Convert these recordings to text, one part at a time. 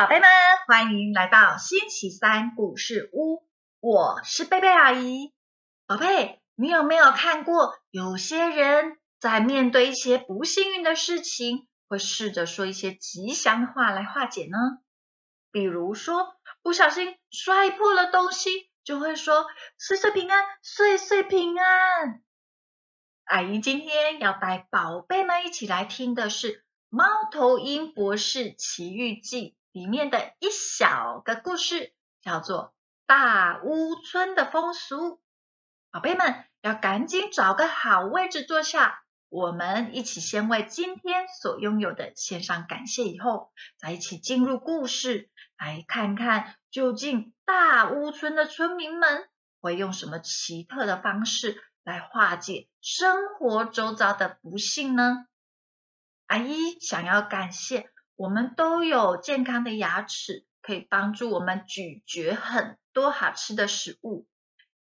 宝贝们欢迎来到星期三故事屋，我是贝贝阿姨。宝贝，你有没有看过有些人在面对一些不幸运的事情，会试着说一些吉祥的话来化解呢？比如说，不小心摔破了东西，就会说岁岁平安，岁岁平安。阿姨今天要带宝贝们一起来听的是《猫头鹰博士奇遇记》。里面的一小个故事叫做大屋村的风俗，宝贝们要赶紧找个好位置坐下，我们一起先为今天所拥有的献上感谢，以后再一起进入故事，来看看究竟大屋村的村民们会用什么奇特的方式来化解生活周遭的不幸呢？阿姨想要感谢。我们都有健康的牙齿，可以帮助我们咀嚼很多好吃的食物。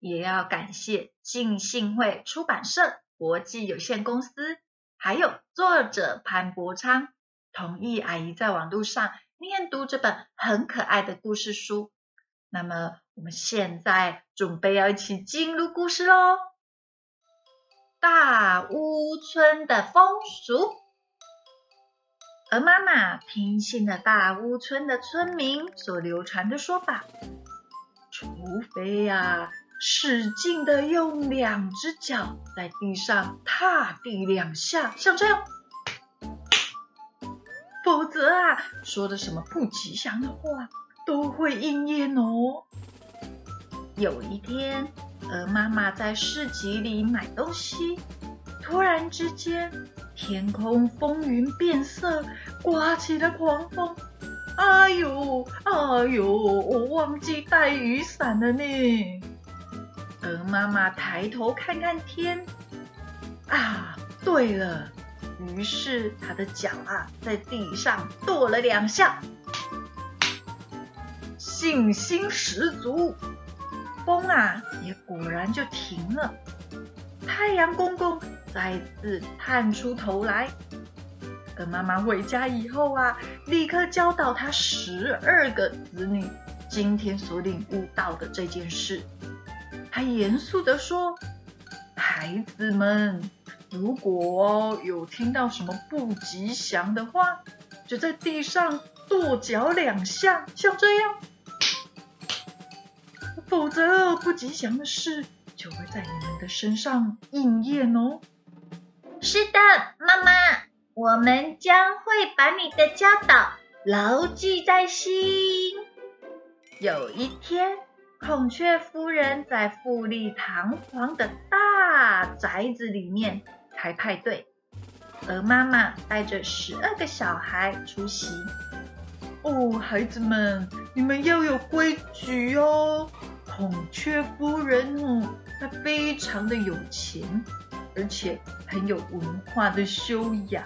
也要感谢浸信会出版社国际有限公司，还有作者潘伯昌同意阿姨在网络上念读这本很可爱的故事书。那么我们现在准备要一起进入故事喽！大屋村的风俗。而妈妈听信了大屋村的村民所流传的说法，除非呀使劲的用两只脚在地上踏地两下，像这样，否则啊说的什么不吉祥的话都会应验哦。有一天，鹅妈妈在市集里买东西，突然之间。天空风云变色，刮起了狂风。哎呦，哎呦，我忘记带雨伞了呢。鹅妈妈抬头看看天，啊，对了，于是她的脚啊在地上跺了两下，信心十足，风啊也果然就停了。太阳公公。再次探出头来，等妈妈回家以后啊，立刻教导他十二个子女今天所领悟到的这件事。他严肃的说：“孩子们，如果有听到什么不吉祥的话，就在地上跺脚两下，像这样，否则不吉祥的事就会在你们的身上应验哦。”是的，妈妈，我们将会把你的教导牢记在心。有一天，孔雀夫人在富丽堂皇的大宅子里面开派对，而妈妈带着十二个小孩出席。哦，孩子们，你们要有规矩哦。孔雀夫人哦，她非常的有钱。而且很有文化的修养，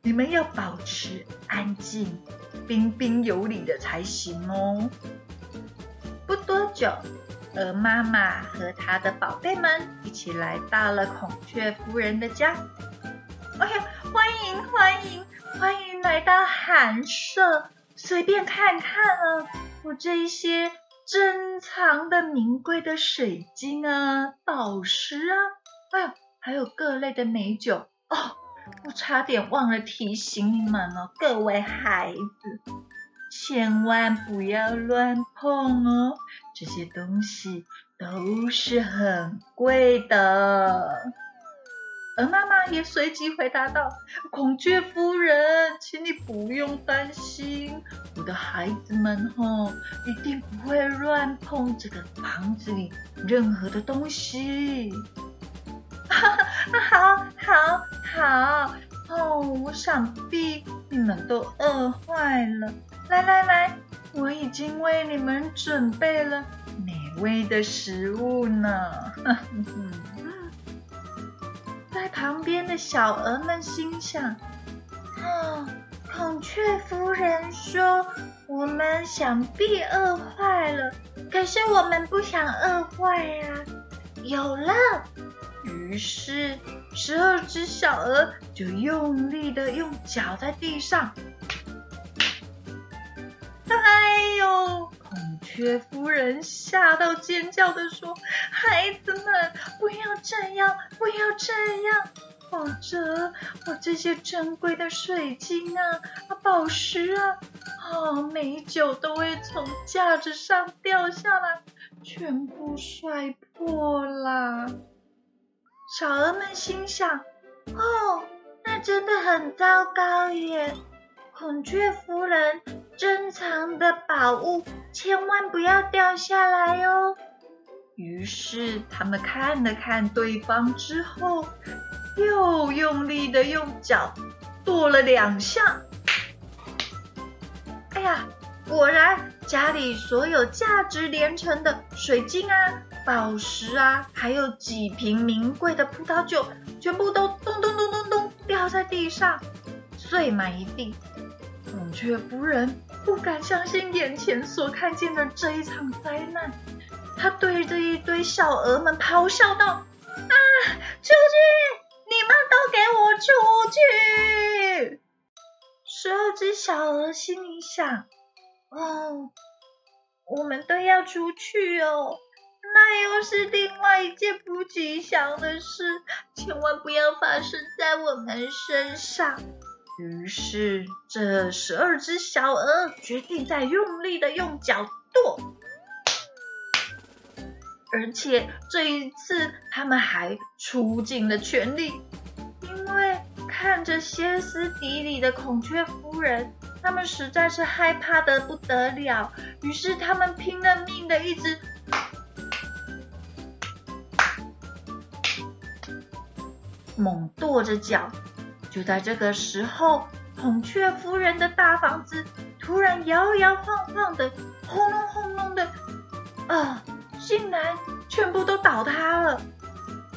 你们要保持安静、彬彬有礼的才行哦。不多久，鹅妈妈和她的宝贝们一起来到了孔雀夫人的家。哎呀，欢迎欢迎欢迎来到寒舍，随便看看啊，我这一些珍藏的名贵的水晶啊、宝石啊，哎呀。还有各类的美酒哦，我差点忘了提醒你们了，各位孩子，千万不要乱碰哦，这些东西都是很贵的。而妈妈也随即回答道：“孔雀夫人，请你不用担心，我的孩子们吼一定不会乱碰这个房子里任何的东西。”哈哈好好好哦！我想必你们都饿坏了。来来来，我已经为你们准备了美味的食物呢。在旁边的小鹅们心想：啊，孔雀夫人说我们想必饿坏了，可是我们不想饿坏呀。有了。于是，十二只小鹅就用力的用脚在地上，雀夫人吓到尖叫的说：“孩子们，不要这样，不要这样，否则我这些珍贵的水晶啊、宝石啊、啊美酒都会从架子上掉下来，全部摔破啦。”小鹅们心想：“哦，那真的很糟糕耶！孔雀夫人珍藏的宝物千万不要掉下来哦。”于是他们看了看对方之后，又用力的用脚跺了两下。哎呀，果然家里所有价值连城的水晶啊！宝石啊，还有几瓶名贵的葡萄酒，全部都咚咚咚咚咚掉在地上，碎满一地。孔雀夫人不敢相信眼前所看见的这一场灾难，她对着一堆小鹅们咆哮道：“啊，出去！你们都给我出去！”十二只小鹅心里想：“哦，我们都要出去哦。”那又是另外一件不吉祥的事，千万不要发生在我们身上。于是，这十二只小鹅决定再用力的用脚跺，而且这一次他们还出尽了全力，因为看着歇斯底里的孔雀夫人，他们实在是害怕的不得了。于是，他们拼了命的一直。猛跺着脚，就在这个时候，孔雀夫人的大房子突然摇摇晃晃的，轰隆轰隆的，啊，竟然全部都倒塌了。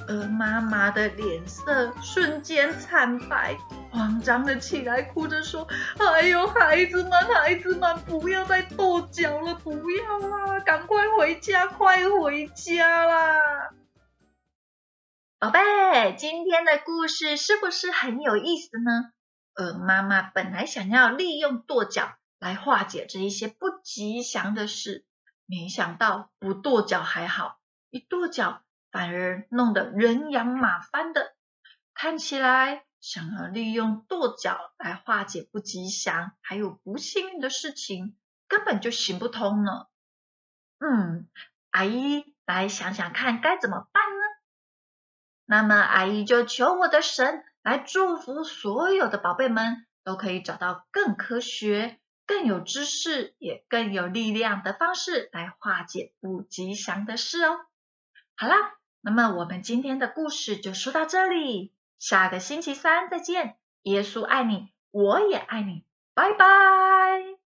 鹅妈妈的脸色瞬间惨白，慌张的起来，哭着说：“哎呦，孩子们，孩子们，不要再跺脚了，不要啦，赶快回家，快回家啦！”宝贝，今天的故事是不是很有意思呢？鹅妈妈本来想要利用跺脚来化解这一些不吉祥的事，没想到不跺脚还好，一跺脚反而弄得人仰马翻的。看起来想要利用跺脚来化解不吉祥还有不幸运的事情，根本就行不通呢。嗯，阿姨来想想看该怎么办？那么，阿姨就求我的神来祝福所有的宝贝们，都可以找到更科学、更有知识、也更有力量的方式来化解不吉祥的事哦。好啦，那么我们今天的故事就说到这里，下个星期三再见。耶稣爱你，我也爱你，拜拜。